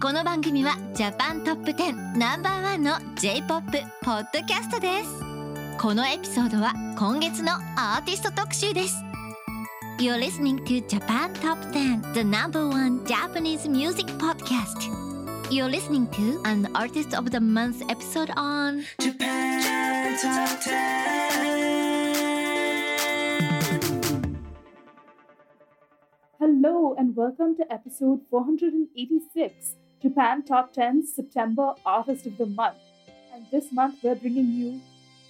この番組はジャパントップ10ナンバーワンの J-POP ポッドキャストですこのエピソードは今月のアーティスト特集です You're listening to Japan Top 10 The number one Japanese music podcast You're listening to an Artist of the Month episode on Japan Top 10. Hello and welcome to episode 486, Japan Top 10 September Artist of the Month. And this month we're bringing you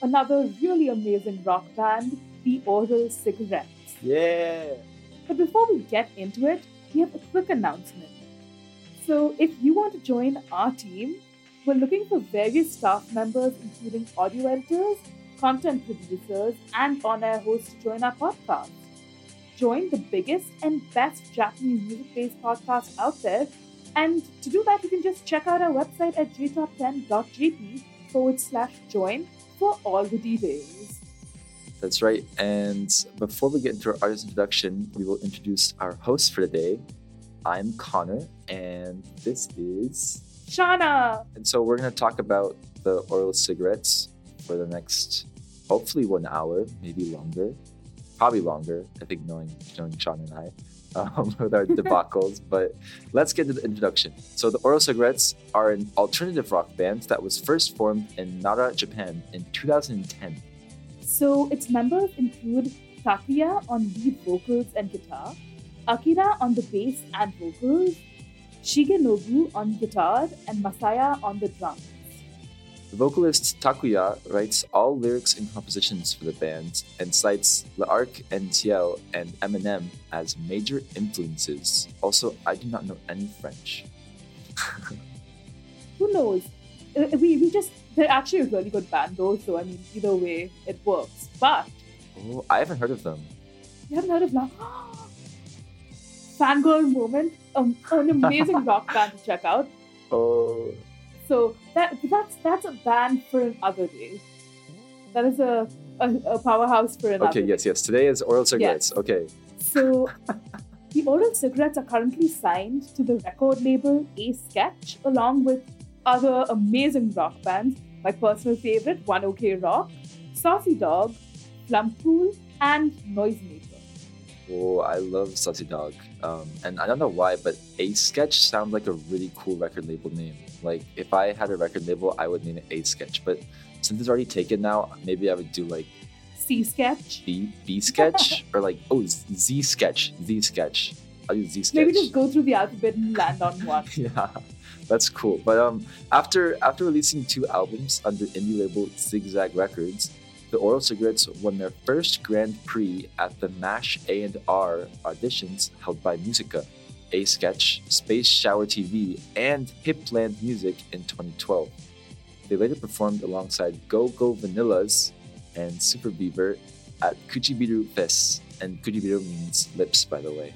another really amazing rock band, the Oral Cigarettes. Yeah. But before we get into it, we have a quick announcement. So if you want to join our team, we're looking for various staff members, including audio editors, content producers, and on air hosts to join our podcast. Join the biggest and best Japanese music based podcast out there. And to do that, you can just check out our website at jtop10.jp forward slash join for all the details. That's right. And before we get into our artist introduction, we will introduce our host for the day. I'm Connor, and this is. Shanna. And so we're going to talk about the oral cigarettes for the next, hopefully, one hour, maybe longer. Probably longer, I think, knowing, knowing Sean and I. Um, with our debacles, but let's get to the introduction. So, the Oral Cigarettes are an alternative rock band that was first formed in Nara, Japan in 2010. So its members include Takuya on lead vocals and guitar, Akira on the bass and vocals, Shigenobu on guitar, and Masaya on the drums. The vocalist Takuya writes all lyrics and compositions for the band and cites L'Arc en Ciel and Eminem as major influences. Also, I do not know any French. Who knows? Uh, We, we just, they're actually a really good band though, so I mean, either way, it works. But Oh, I haven't heard of them. you haven't heard of Love? Fangirl moment, um, an amazing rock band to check out. Oh, So that that's that's a band for another day. That is a, a, a powerhouse for another okay, day. yes, yes. Today is Oral Cigarettes. Okay. So, the Oral Cigarettes are currently signed to the record label A Sketch, along with other amazing rock bands. My personal favorite, One OK Rock, Saucy Dog, flumpool, and Noisemaker. Oh, I love Saucy Dog. Um, and I don't know why, but A Sketch sounds like a really cool record label name. Like, if I had a record label, I would name it A Sketch. But since it's already taken now, maybe I would do like C Sketch. B B Sketch or like oh Z Sketch Z Sketch. I'll use Z Sketch. Maybe just go through the alphabet and land on one. yeah, that's cool. But um, after after releasing two albums under indie label Zigzag Records, the Oral Cigarettes won their first Grand Prix at the Mash A and R auditions held by Musica, A Sketch, Space Shower TV, and Hipland Music in 2012. They later performed alongside Go Go Vanillas and Super Beaver at Kuchibiru Fest, and Kuchibiru means lips, by the way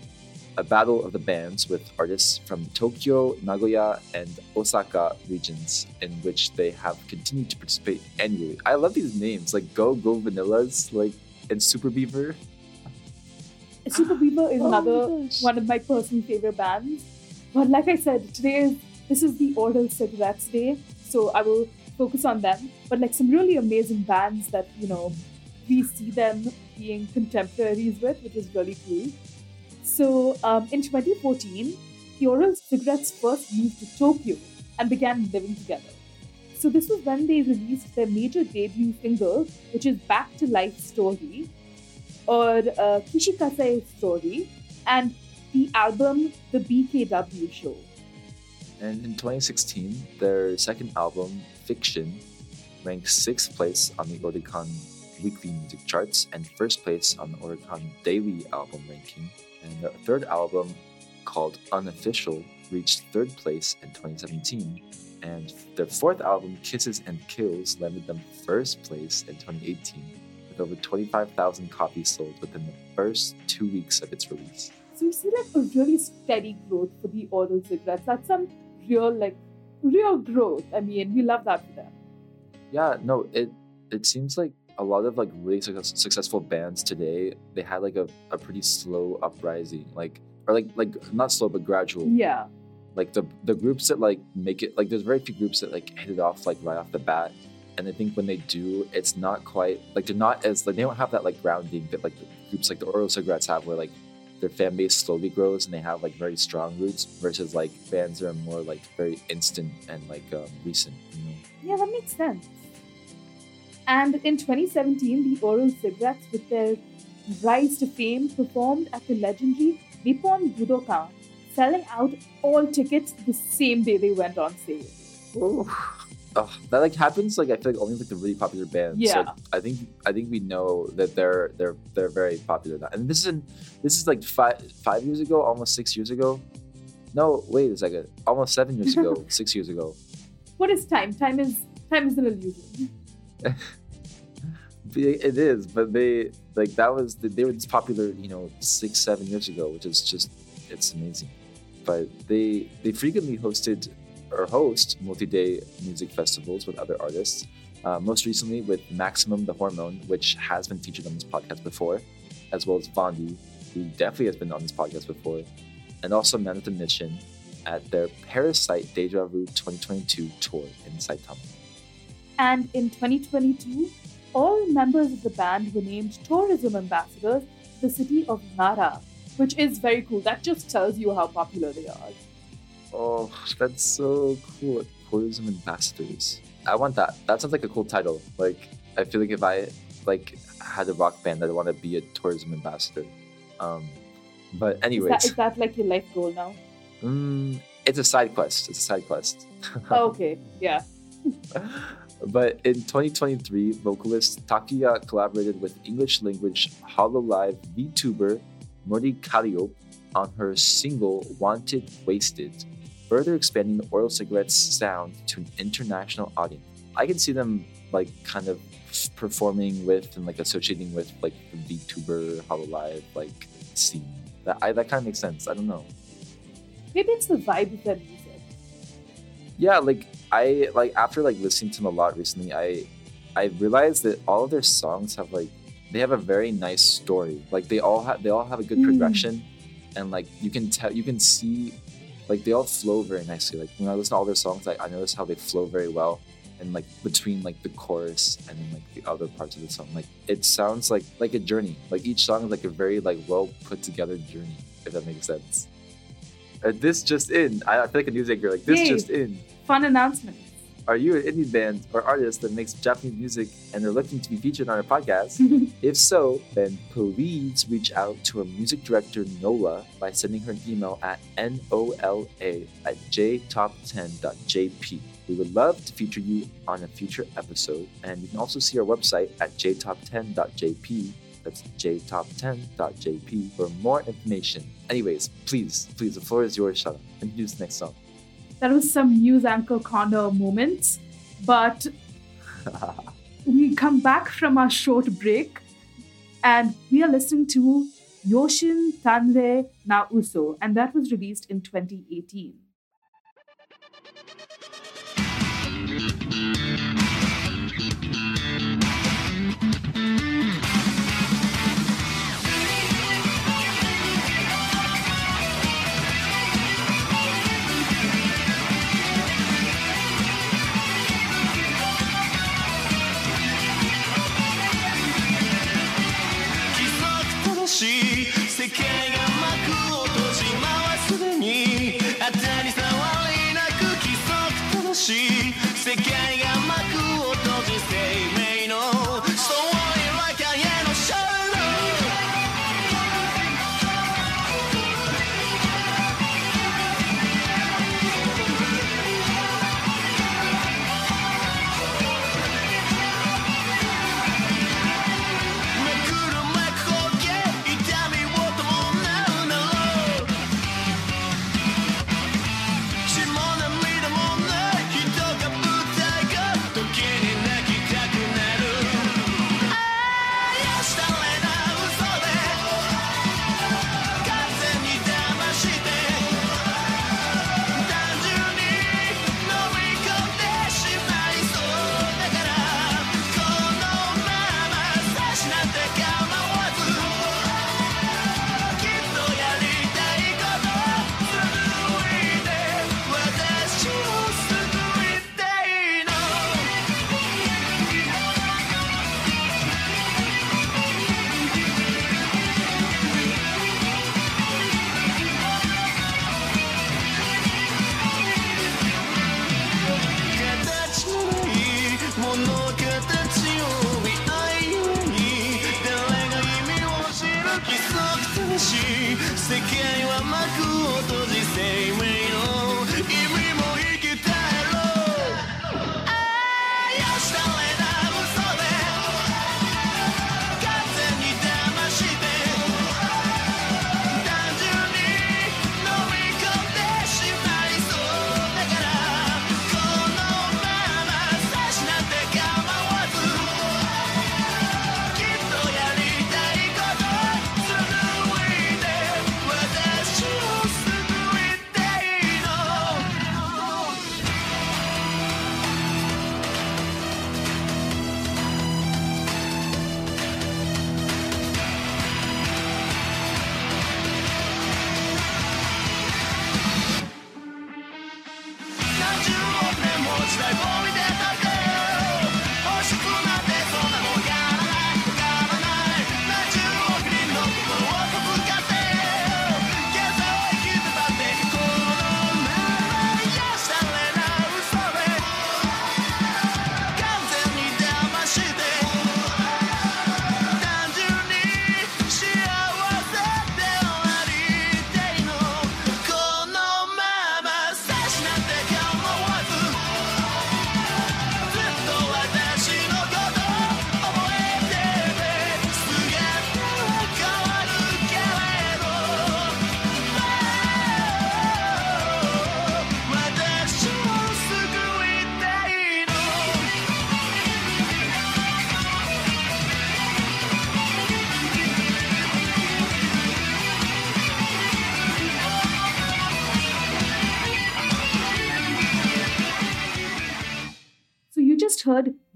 a battle of the bands with artists from Tokyo, Nagoya, and Osaka regions, in which they have continued to participate annually. I love these names, like Go Go Vanillas, like and Super Beaver. Super Beaver is Oh another one of my personal favorite bands. But like I said, today is this is the Oral Cigarettes Day, so I will focus on them. But like some really amazing bands that you know we see them being contemporaries with, which is really cool. So um, in 2014, the Oral Cigarettes first moved to Tokyo and began living together. So this was when they released their major debut single, which is Back to Life Story, or uh, Kishikaisei Story, and the album The BKW Show. And in 2016, their second album, Fiction, ranked sixth place on the Oricon weekly music charts and first place on the Oricon daily album ranking. And their third album, called Unofficial, reached third place in 2017, and their fourth album, Kisses and Kills, landed them first place in 2018, with over 25,000 copies sold within the first two weeks of its release. So you see like a really steady growth for the oral cigarettes. That's some real like real growth. I mean, we love that for them. Yeah, no, it it seems like a lot of like really success, successful bands today they had like a, a pretty slow uprising, like or like like not slow but gradual. Yeah. Like the the groups that like make it like there's very few groups that like hit it off like right off the bat. And I think when they do, it's not quite like they're not as like they don't have that like grounding that like the groups like the Oral Cigarettes have where like their fan base slowly grows and they have like very strong roots versus like bands that are more like very instant and like um, recent, you know. Yeah, that makes sense. And in 2017, the Oral Cigarettes, with their rise to fame, performed at the legendary Nippon Budokan, selling out all tickets the same day they went on sale. Oh, that like happens like I feel like only like the really popular bands. Yeah. Like, I think I think we know that they're they're they're very popular now. And this is in, this is like five five years ago, almost six years ago. No, wait a second. Almost seven years ago, six years ago. What is time? Time is time is an illusion. It is, but they like that was they were this popular, you know, six seven years ago, which is just it's amazing. But they they frequently hosted or host multi-day music festivals with other artists. Uh, most recently with Maximum the Hormone, which has been featured on this podcast before, as well as Vaundy, who definitely has been on this podcast before, and also Man with Mission at their Parasite Deja Vu 2022 tour in Saitama. And in 2022, all members of the band were named tourism ambassadors to the city of Nara, which is very cool. That just tells you how popular they are. Oh, that's so cool. Tourism ambassadors. I want that. That sounds like a cool title. Like, I feel like if I like had a rock band, I'd want to be a tourism ambassador. Um, but Is anyways, that, is that like your life goal now? mm, it's a side quest. It's a side quest. Oh, okay, yeah. but in 2023, vocalist Takuya collaborated with English language Hollow Hololive VTuber Mori Calliope on her single Wanted Wasted, further expanding the Oral Cigarettes sound to an international audience. I can see them like kind of performing with and like associating with like the VTuber Hololive like scene. That I, that kind of makes sense. I don't know. Maybe it's the vibe that. Yeah like i like after like listening to them a lot recently i i realized that all of their songs have like they have a very nice story. Like they all have they all have a good Mm. progression and like you can tell you can see like they all flow very nicely. Like when i listen to all their songs like i notice how they flow very well and like between like the chorus and then like the other parts of the song. Like it sounds like like a journey. Like each song is like a very like well put together journey if that makes sense uh, this just in i, I feel like a news anchor like this Yay. just in Fun announcement. are you an indie band or artist that makes Japanese music and are looking to be featured on our podcast? if so, then please reach out to our music director Nola by sending her an email at nola at jtop10.jp. We would love to feature you on a future episode, and you can also see our website at jtop10.jp. That's jtop10.jp for more information. Anyways, please, please, the floor is yours, Shanna. Introduce the next song. That was some news anchor corner moments, but we come back from our short break and we are listening to Yoshin Tanre na Uso, and that was released in 2018.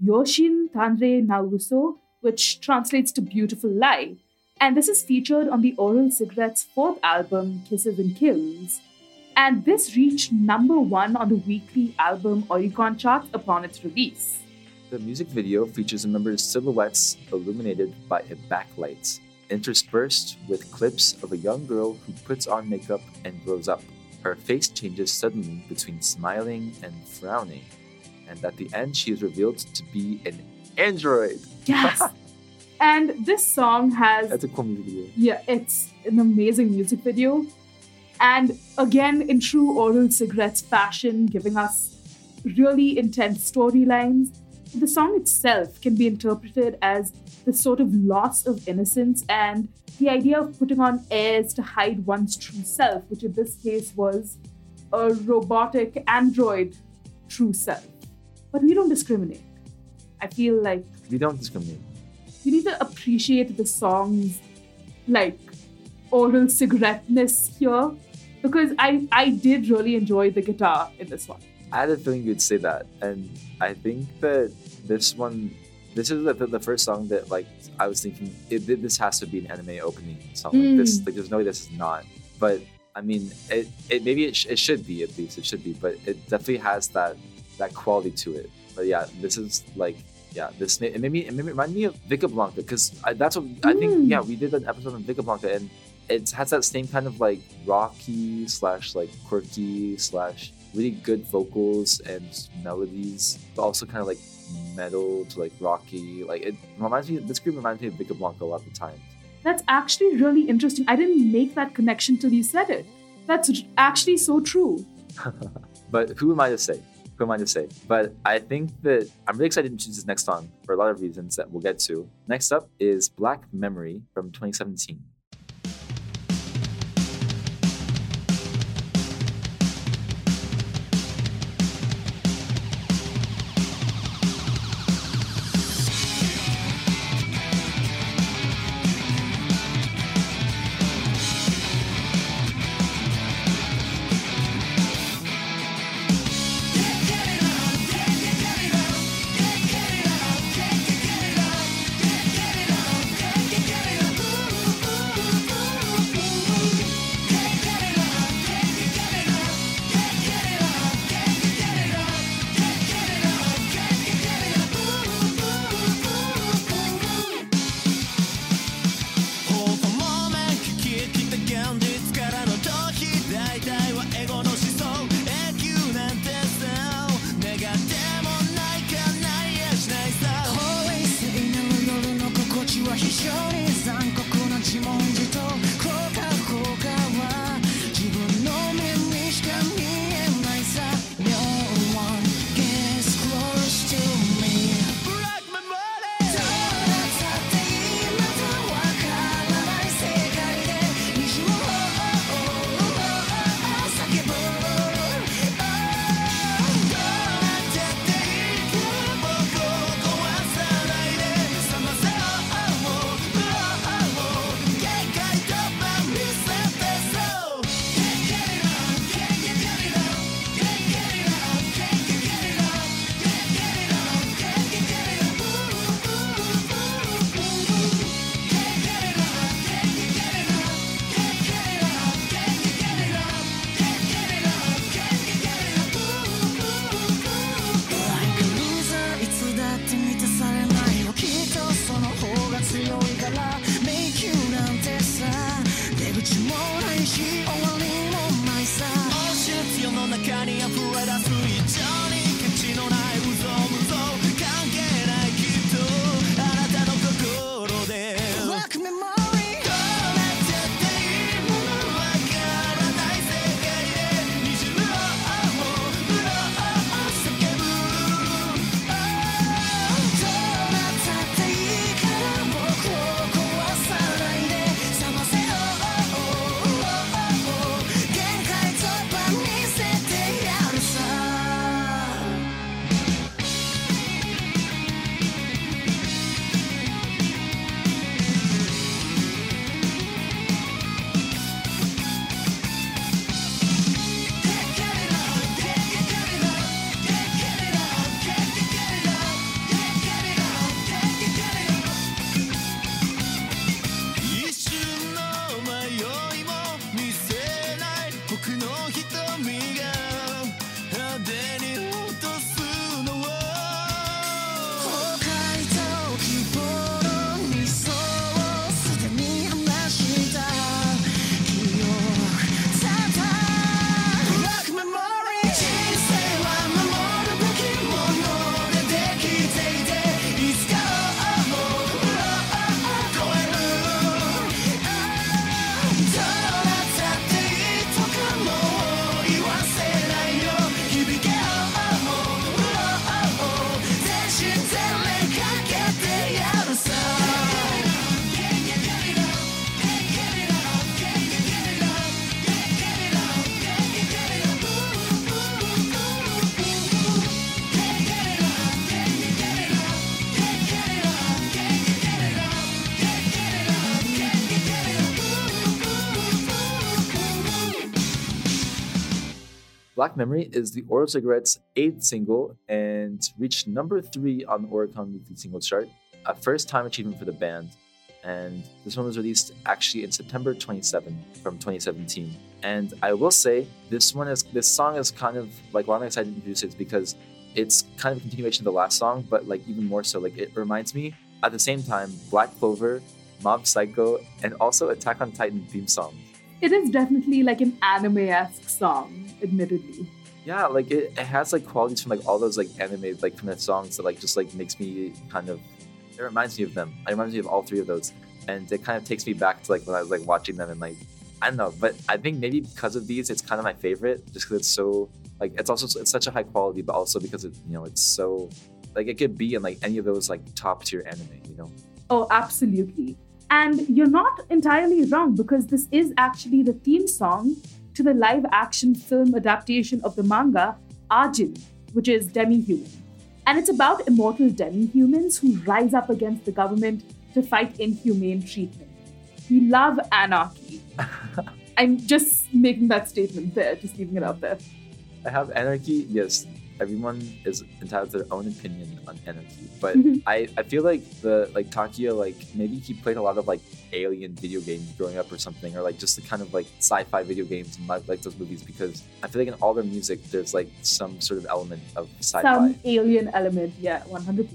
Yoshitanrei na Uso, which translates to beautiful lie. And this is featured on the Oral Cigarettes' fourth album, Kisses and Kills. And this reached number one on the weekly album Oricon chart upon its release. The music video features a member's silhouettes illuminated by a backlight, interspersed with clips of a young girl who puts on makeup and grows up. Her face changes suddenly between smiling and frowning, and at the end, she is revealed to be an android. Yes! and this song has That's a cool music video. Yeah, it's an amazing music video. And again, in true oral cigarettes fashion, giving us really intense storylines. The song itself can be interpreted as the sort of loss of innocence and the idea of putting on airs to hide one's true self, which in this case was a robotic android true self. But we don't discriminate. I feel like We don't discriminate. you need to appreciate the song's like oral cigarette-ness here because I I did really enjoy the guitar in this one. I had a feeling you'd say that, and I think that this one, this is the, the first song that like I was thinking it, this has to be an anime opening song. Like this, Mm. like there's no way this is not. But I mean, it, it maybe it, sh- it should be at least it should be, but it definitely has that that quality to it. But yeah, this is like yeah, this ma- it made me it made me remind me of Vickeblanka because that's what I think. Mm. Yeah, we did an episode on Vickeblanka and. It has that same kind of like rocky slash like quirky slash really good vocals and melodies, but also kind of like metal to like rocky. Like it reminds me. This group reminds me of Vickeblanka a lot of the time. That's actually really interesting. I didn't make that connection till you said it. That's actually so true. But who am I to say? Who am I to say? But I think that I'm really excited to choose this next song for a lot of reasons that we'll get to. Next up is Black Memory from 2017. Black Memory is the Oral Cigarettes' eighth single and reached number three on the Oricon Weekly Single Chart, a first time achievement for the band. And this one was released actually in September 27 from 2017. And I will say this one is this song is kind of like why I'm excited to introduce it because it's kind of a continuation of the last song, but like even more so. Like it reminds me at the same time Black Clover, Mob Psycho, and also Attack on Titan theme song. It is definitely like an anime-esque song, admittedly. Yeah, like it, it has like qualities from like all those like anime like from the songs that like just like makes me kind of it reminds me of them. It reminds me of all three of those. And it kind of takes me back to like when I was like watching them and like I don't know, but I think maybe because of these it's kind of my favorite just because it's so like it's also it's such a high quality but also because it you know it's so like it could be in like any of those like top tier anime, you know. Oh, absolutely. And you're not entirely wrong because this is actually the theme song to the live action film adaptation of the manga Ajin, which is Demi Human. And it's about immortal demi humans who rise up against the government to fight inhumane treatment. We love anarchy. I'm just making that statement there, just leaving it out there. I have anarchy. Yes, everyone is entitled to their own opinion on anarchy, but Mhm. I, I feel like the like Takuya like maybe he played a lot of like alien video games growing up or something, or like just the kind of like sci-fi video games and like, like those movies because I feel like in all their music there's like some sort of element of sci-fi. Some alien element, yeah, 100%.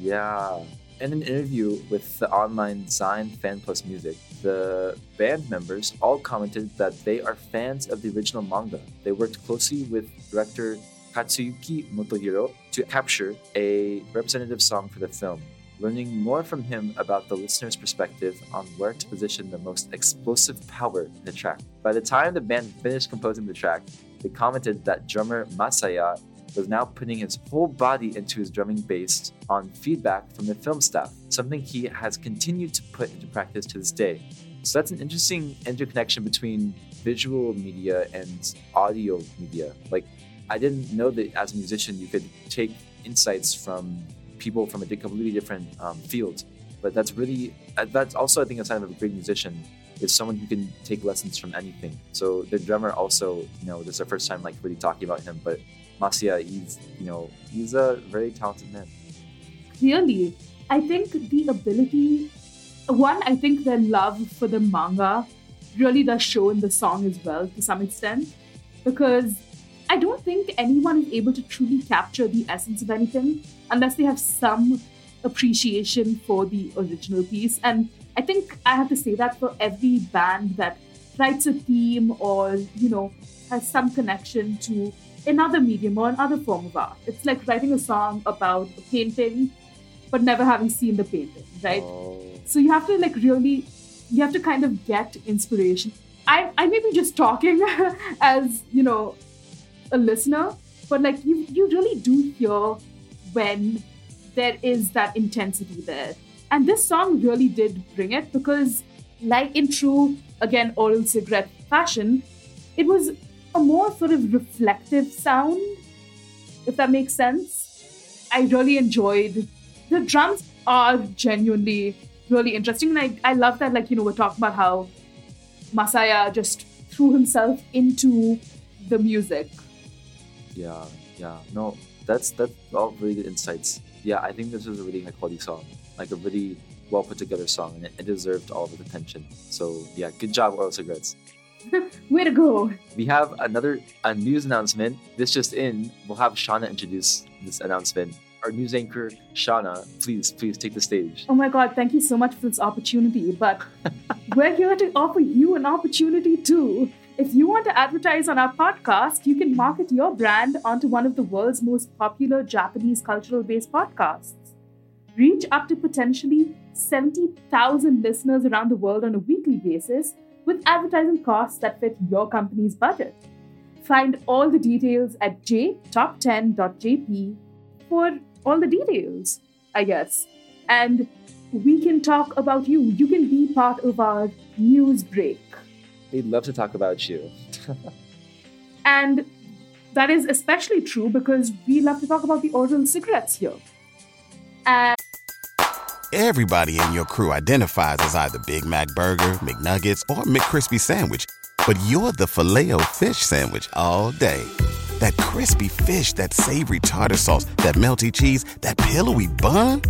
Yeah. In an interview with the online Zine Fan Plus Music, the band members all commented that they are fans of the original manga. They worked closely with director Katsuyuki Motohiro to capture a representative song for the film, learning more from him about the listener's perspective on where to position the most explosive power in the track. By the time the band finished composing the track, they commented that drummer Masaya was now putting his whole body into his drumming based on feedback from the film staff, something he has continued to put into practice to this day. So that's an interesting interconnection between visual media and audio media. Like, I didn't know that as a musician you could take insights from people from a completely different um, field. But that's really, uh, that's also, I think, a sign of a great musician is someone who can take lessons from anything. So the drummer also, you know, this is our first time like really talking about him, but Masaya, he's you know he's a very talented man. Clearly, I think the ability, one, I think their love for the manga really does show in the song as well to some extent, because I don't think anyone is able to truly capture the essence of anything unless they have some appreciation for the original piece. And I think I have to say that for every band that writes a theme or, you know, has some connection to another medium or another form of art. It's like writing a song about a painting, but never having seen the painting, right? Oh. So you have to like really, you have to kind of get inspiration. I, I may be just talking as, you know, a listener, but like you, you really do hear when there is that intensity there. And this song really did bring it because, like in true, again, oral cigarette fashion, it was a more sort of reflective sound, if that makes sense. I really enjoyed the drums are genuinely really interesting. And I, I love that, like, you know, we're talking about how Masaya just threw himself into the music. Yeah, yeah. No, that's that's all really good insights. Yeah, I think this was a really high quality song, like a really well put together song, and it, it deserved all of the attention. So yeah, good job, Oral Cigarettes. Way to go. We have another a news announcement. This just in. We'll have Shanna introduce this announcement. Our news anchor, Shanna, please, please take the stage. Oh my God, thank you so much for this opportunity. But we're here to offer you an opportunity too. If you want to advertise on our podcast, you can market your brand onto one of the world's most popular Japanese cultural based podcasts. Reach up to potentially 70,000 listeners around the world on a weekly basis with advertising costs that fit your company's budget. Find all the details at jtop10.jp for all the details, I guess. And we can talk about you. You can be part of our news break. We'd love to talk about you. And that is especially true because we love to talk about the oral cigarettes here. And Everybody in your crew identifies as either Big Mac Burger, McNuggets, or McCrispy Sandwich. But you're the filet fish Sandwich all day. That crispy fish, that savory tartar sauce, that melty cheese, that pillowy bun.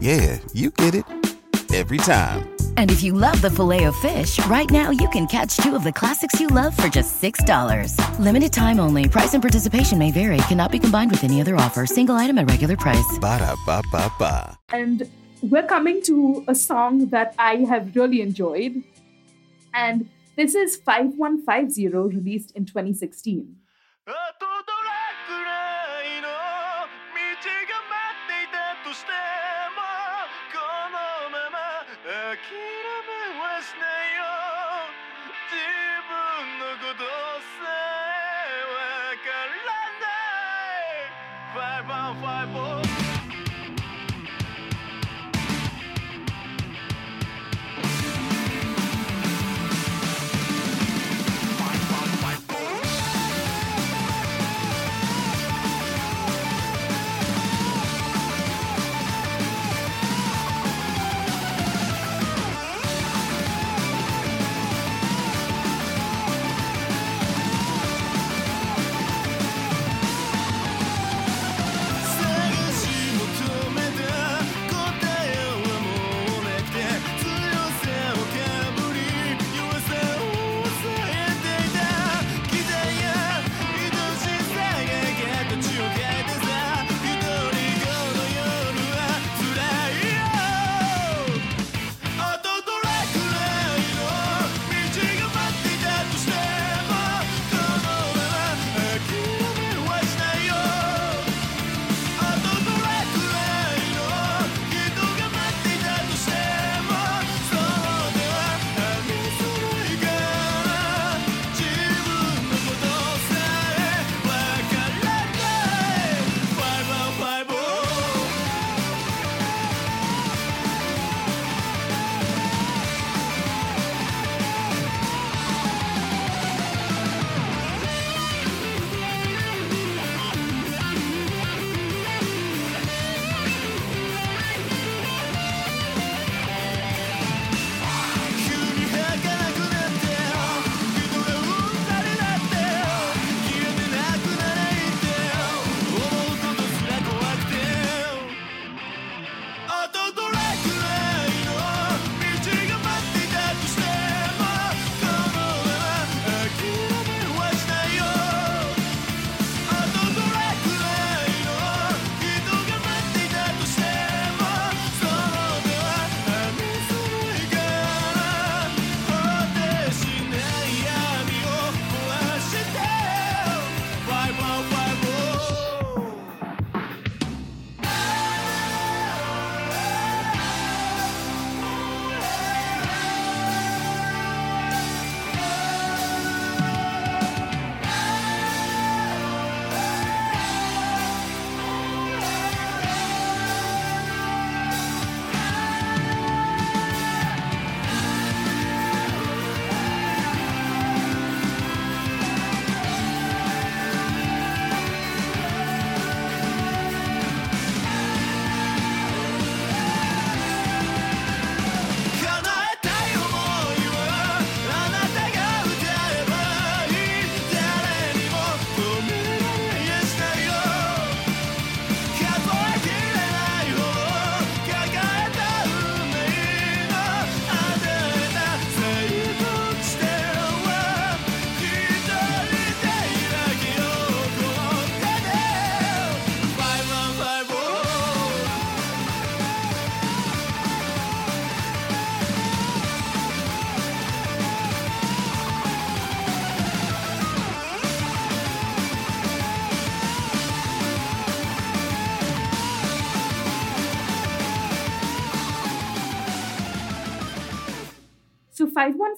Yeah, you get it. Every time. And if you love the filet of fish, right now you can catch two of the classics you love for just $6. Limited time only. Price and participation may vary. Cannot be combined with any other offer. Single item at regular price. Ba-da-ba-ba-ba. and we're coming to a song that I have really enjoyed. And this is 5150 released in 2016.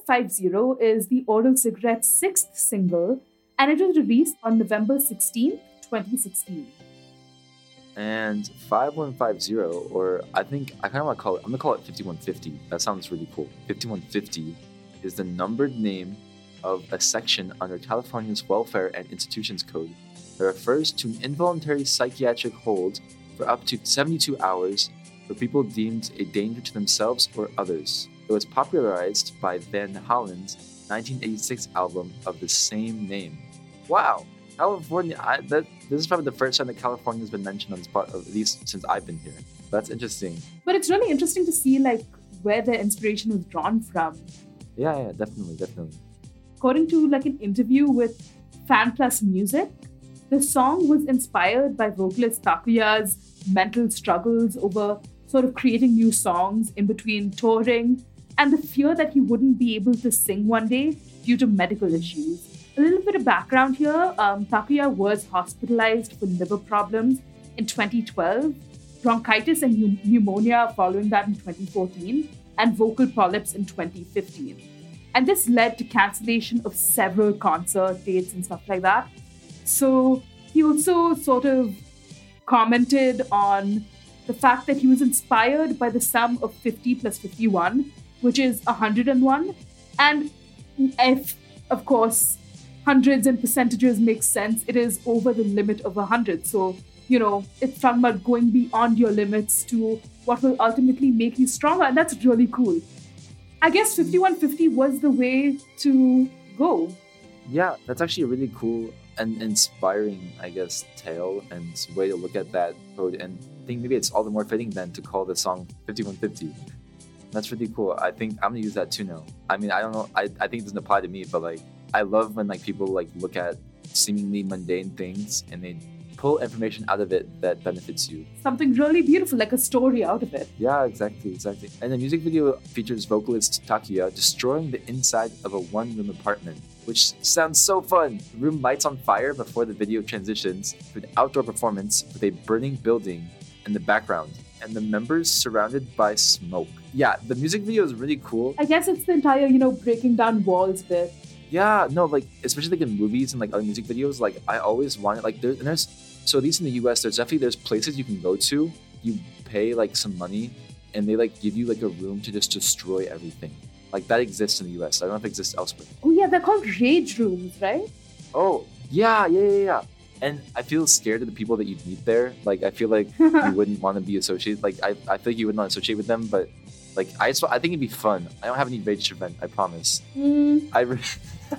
5150 is the Oral Cigarette's sixth single, and it was released on November 16th, 2016. And 5150, or I think I kind of want to call it, I'm going to call it 5150. That sounds really cool. 5150 is the numbered name of a section under California's Welfare and Institutions Code that refers to an involuntary psychiatric hold for up to 72 hours for people deemed a danger to themselves or others. It was popularized by Van Halen's 1986 album of the same name. Wow, California! I, that, this is probably the first time that California has been mentioned on spot, at least since I've been here. That's interesting. But it's really interesting to see like where the inspiration was drawn from. Yeah, yeah, definitely, definitely. According to like an interview with Fan Plus Music, the song was inspired by vocalist Takuya's mental struggles over sort of creating new songs in between touring and the fear that he wouldn't be able to sing one day due to medical issues. A little bit of background here um, Takuya was hospitalized for liver problems in 2012, bronchitis and pneumonia following that in 2014, and vocal polyps in 2015. And this led to cancellation of several concert dates and stuff like that. So he also sort of commented on the fact that he was inspired by the sum of 50 plus 51, which is 101. And if, of course, hundreds and percentages make sense, it is over the limit of 100. So, you know, it's talking about going beyond your limits to what will ultimately make you stronger. And that's really cool. I guess 5150 was the way to go. Yeah, that's actually a really cool and inspiring, I guess, tale and way to look at that code. And I think maybe it's all the more fitting then to call the song 5150. That's really cool. I think I'm gonna use that too now. I mean, I don't know. I, I think it doesn't apply to me, but like, I love when like people like look at seemingly mundane things and they pull information out of it that benefits you. Something really beautiful, like a story out of it. Yeah, exactly, exactly. And the music video features vocalist Takuya destroying the inside of a one room apartment, which sounds so fun. The room lights on fire before the video transitions to an outdoor performance with a burning building in the background and the members surrounded by smoke. Yeah, the music video is really cool. I guess it's the entire, you know, breaking down walls bit. Yeah, no, like especially like in movies and like other music videos, like I always wanted like there and there's so at least in the US there's definitely there's places you can go to, you pay like some money and they like give you like a room to just destroy everything. Like that exists in the US. I don't know if it exists elsewhere. Oh, yeah, they're called rage rooms, right? Oh, yeah, yeah, yeah, yeah. And I feel scared of the people that you meet there. Like I feel like you wouldn't want to be associated. Like I, I feel like you would not associate with them, but like I just I think it'd be fun. I don't have any rage to vent. I promise. Mm, I re-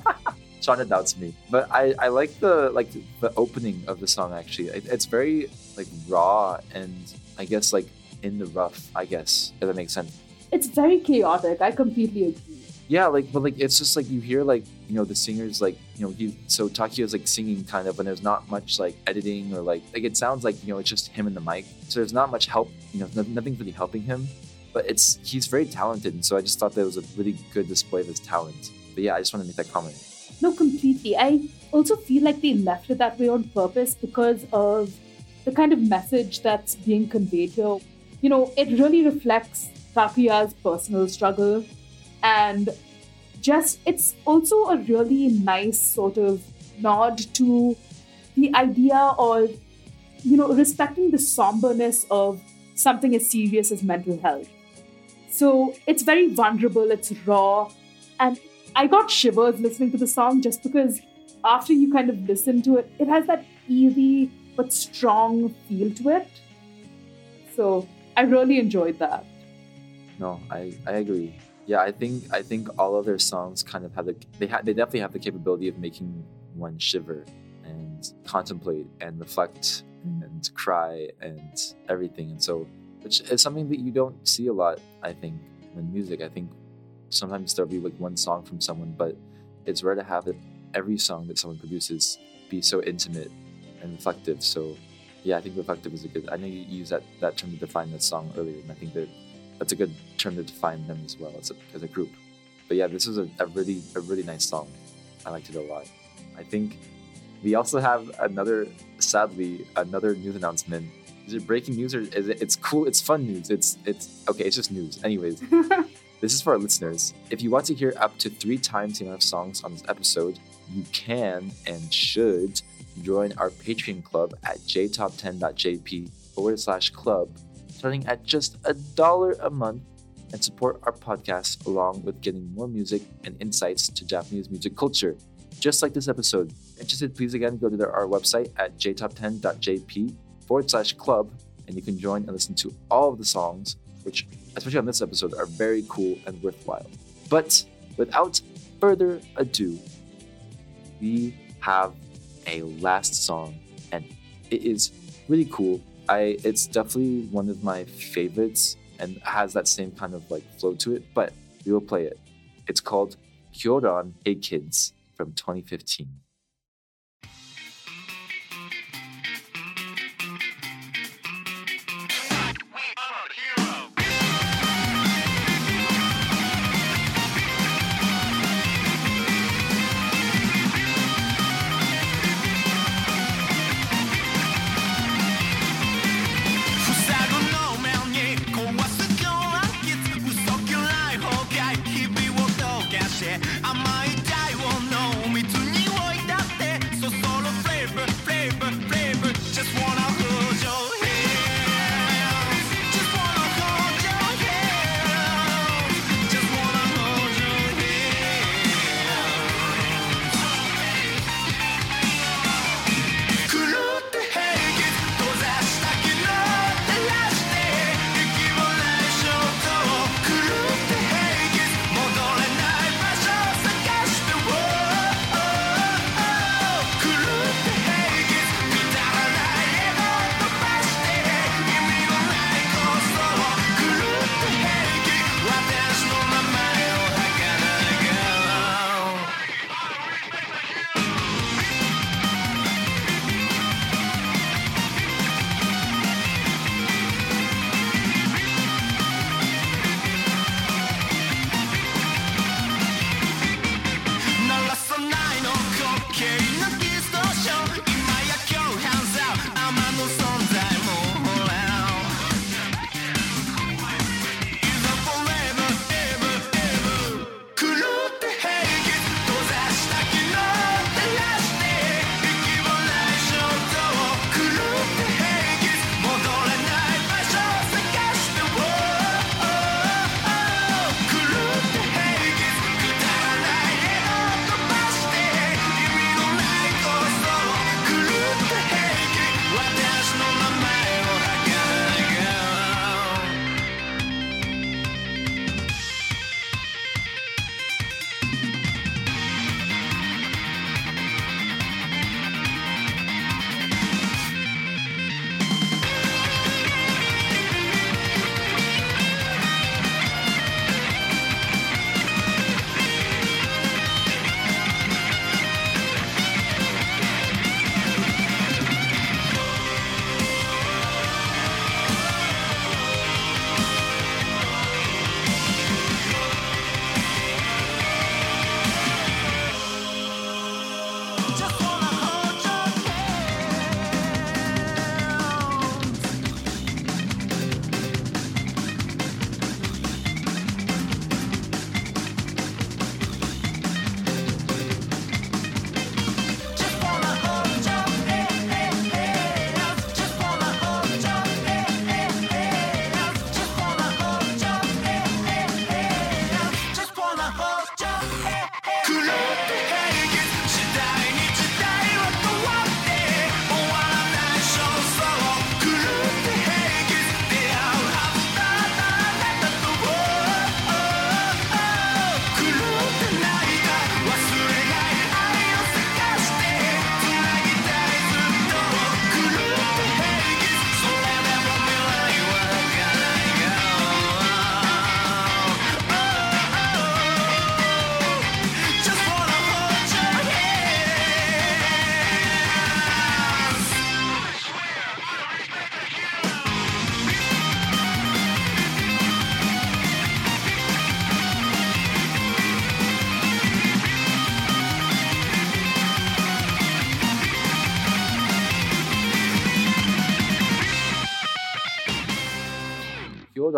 Shanna doubts me, but I I like the like the opening of the song actually. It, it's very like raw and I guess like in the rough. I guess if that makes sense. it's very chaotic. I completely agree. Yeah, like but like it's just like you hear like you know the singers like you know he so Takuya's like singing kind of and there's not much like editing or like like it sounds like you know it's just him and the mic so there's not much help you know no, nothing's really helping him but it's he's very talented and so I just thought that was a really good display of his talent but yeah I just want to make that comment No, completely. I also feel like they left it that way on purpose because of the kind of message that's being conveyed here. You know, it really reflects Takuya's personal struggle and just it's also a really nice sort of nod to the idea of you know respecting the somberness of something as serious as mental health so it's very vulnerable it's raw. And i got shivers listening to the song just because after you kind of listen to it it has that easy but strong feel to it. So i really enjoyed that. No I I agree. Yeah I think I think all of their songs kind of have the they ha- they definitely have the capability of making one shiver and contemplate and reflect mm. and cry and everything. And so which is something that you don't see a lot I think in music I think sometimes there'll be like one song from someone but it's rare to have it every song that someone produces be so intimate and reflective so yeah I think reflective is a good I know you used that that term to define that song earlier and I think that that's a good term to define them as well as a, as a group. But yeah, this was a, a really a really nice song. I liked it a lot. I think we also have another, sadly, another news announcement is it breaking news or is it? It's cool. It's fun news. It's it's okay. It's just news. Anyways, this is for our listeners. If you want to hear up to three times the amount of songs on this episode, you can and should join our Patreon club at jtop10.jp forward slash club, starting at just a dollar a month, and support our podcast along with getting more music and insights to Japanese music culture. Just like this episode. Interested, please again go to their, our website at jtop10.jp forward slash club, and you can join and listen to all of the songs, which, especially on this episode, are very cool and worthwhile. But without further ado, we have a last song, and it is really cool. I it's definitely one of my favorites and has that same kind of like flow to it, but we will play it. It's called Kyoran Hey Kids from 2015.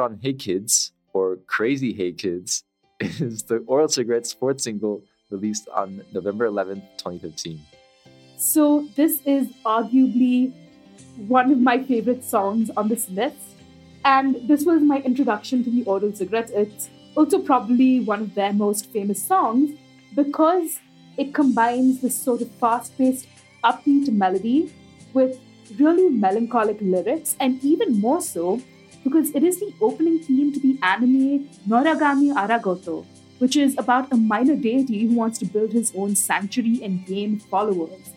on Hey Kids, or Crazy Hey Kids, is the Oral Cigarettes fourth single released on November 11th, 2015. So, this is arguably one of my favorite songs on this list. And this was my introduction to the Oral Cigarettes. It's also probably one of their most famous songs because it combines this sort of fast paced, upbeat melody with really melancholic lyrics, and even more so, because it is the opening theme to the anime Noragami Aragoto, which is about a minor deity who wants to build his own sanctuary and gain followers.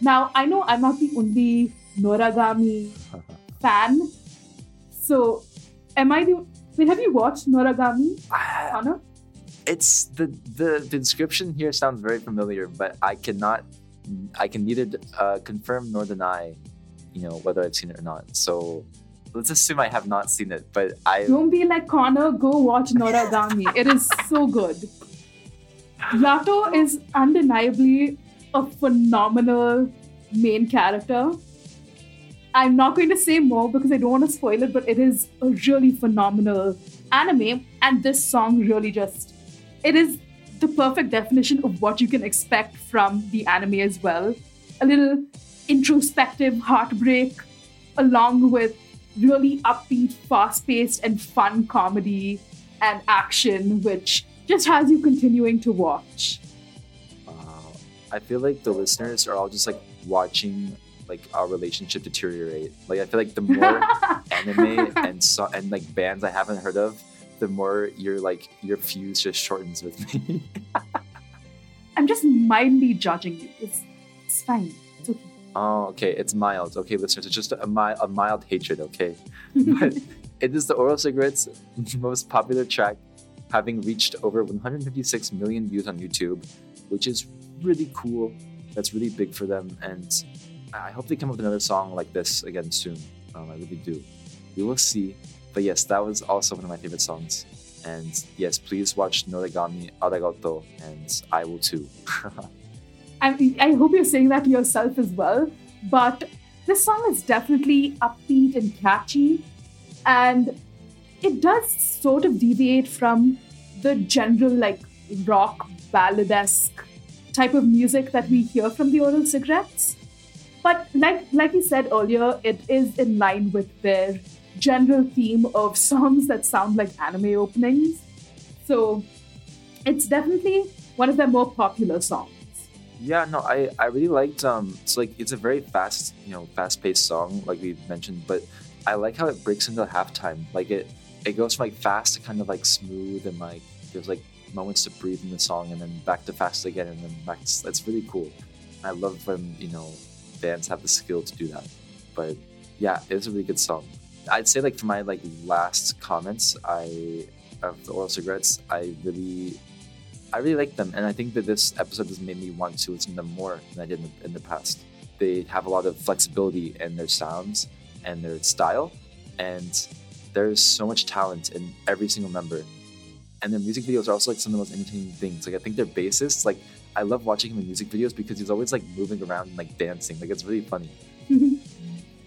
Now, I know I'm not the only Noragami fan, so am I the. Wait, have you watched Noragami, Connor? it's the, the the description here sounds very familiar, but I cannot, I can neither uh, confirm nor deny, you know, whether I've seen it or not. So let's assume I have not seen it, but I Don't be like Connor, go watch Noragami. it is so good. Yato is undeniably a phenomenal main character. I'm not going to say more because I don't want to spoil it, but it is a really phenomenal anime, and this song really just it is the perfect definition of what you can expect from the anime as well. A little introspective heartbreak, along with really upbeat, fast paced, and fun comedy and action, which just has you continuing to watch. uh, I feel like the listeners are all just like watching like our relationship deteriorate. Like I feel like the more anime and so and like bands I haven't heard of, the more your like your fuse just shortens with me. I'm just mildly judging you. It's, it's fine. Oh, okay, it's mild. Okay, listeners, it's just a mild a mild hatred. Okay, but it is the Oral Cigarettes' most popular track, having reached over 156 million views on YouTube, which is really cool. That's really big for them, and I hope they come up with another song like this again soon. Um, I really do. We will see. But yes, that was also one of my favorite songs. And yes, please watch Noragami Aragoto, and I will too. I, I hope you're saying that to yourself as well. But this song is definitely upbeat and catchy. And it does sort of deviate from the general, like, rock balladesque type of music that we hear from the Oral Cigarettes. But like like we said earlier, it is in line with their general theme of songs that sound like anime openings. So it's definitely one of their more popular songs. Yeah, no, I, I really liked um it's like it's a very fast, you know, fast paced song, like we mentioned, but I like how it breaks into halftime. Like it it goes from like fast to kind of like smooth and like there's like moments to breathe in the song and then back to fast again and then back to, that's really cool. I love when, you know, bands have the skill to do that. But yeah, it's a really good song. I'd say like for my like last comments, I of the oral cigarettes, I really I really like them, and I think that this episode has made me want to listen to them more than I did in the, in the past. They have a lot of flexibility in their sounds and their style, and there's so much talent in every single member. And their music videos are also like some of the most entertaining things. Like I think their bassist, like I love watching him in music videos because he's always like moving around and like dancing. Like it's really funny.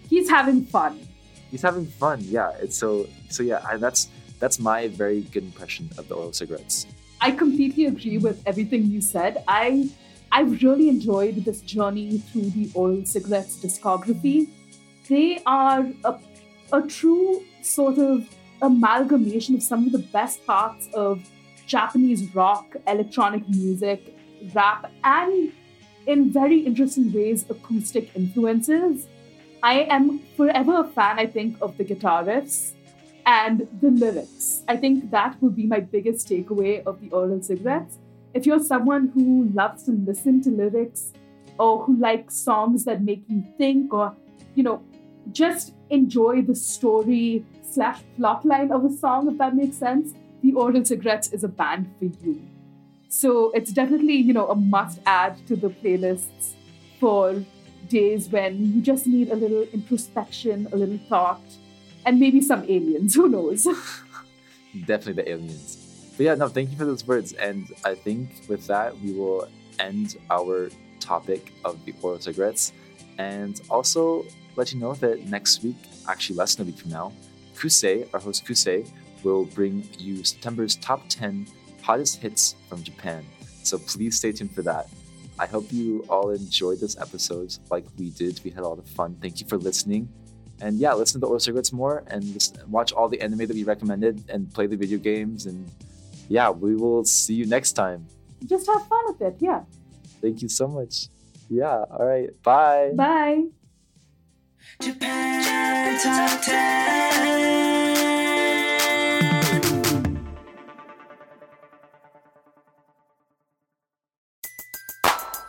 He's having fun. He's having fun. Yeah. It's so so yeah. I, that's that's my very good impression of the oral cigarettes. I completely agree with everything you said. I I've really enjoyed this journey through the Oral Cigarettes discography. They are a, a true sort of amalgamation of some of the best parts of Japanese rock, electronic music, rap, and in very interesting ways, acoustic influences. I am forever a fan, I think, of the guitar riffs and the lyrics. I think that would be my biggest takeaway of the Oral Cigarettes. If you're someone who loves to listen to lyrics or who likes songs that make you think or, you know, just enjoy the story slash plotline of a song, if that makes sense, the Oral Cigarettes is a band for you. So it's definitely, you know, a must add to the playlists for days when you just need a little introspection, a little thought, and maybe some aliens. Who knows? Definitely the aliens. But yeah, no, thank you for those words. And I think with that, we will end our topic of the oral cigarettes. And also let you know that next week, actually less than a week from now, Kusei, our host Kusei, will bring you September's top 10 hottest hits from Japan. So please stay tuned for that. I hope you all enjoyed this episode like we did. We had a lot of fun. Thank you for listening. And yeah, listen to Oral Cigarettes more and listen, watch all the anime that we recommended and play the video games. And yeah, we will see you next time. Just have fun with it. Yeah. Thank you so much. Yeah, all right. Bye. Bye. Japan Top 10.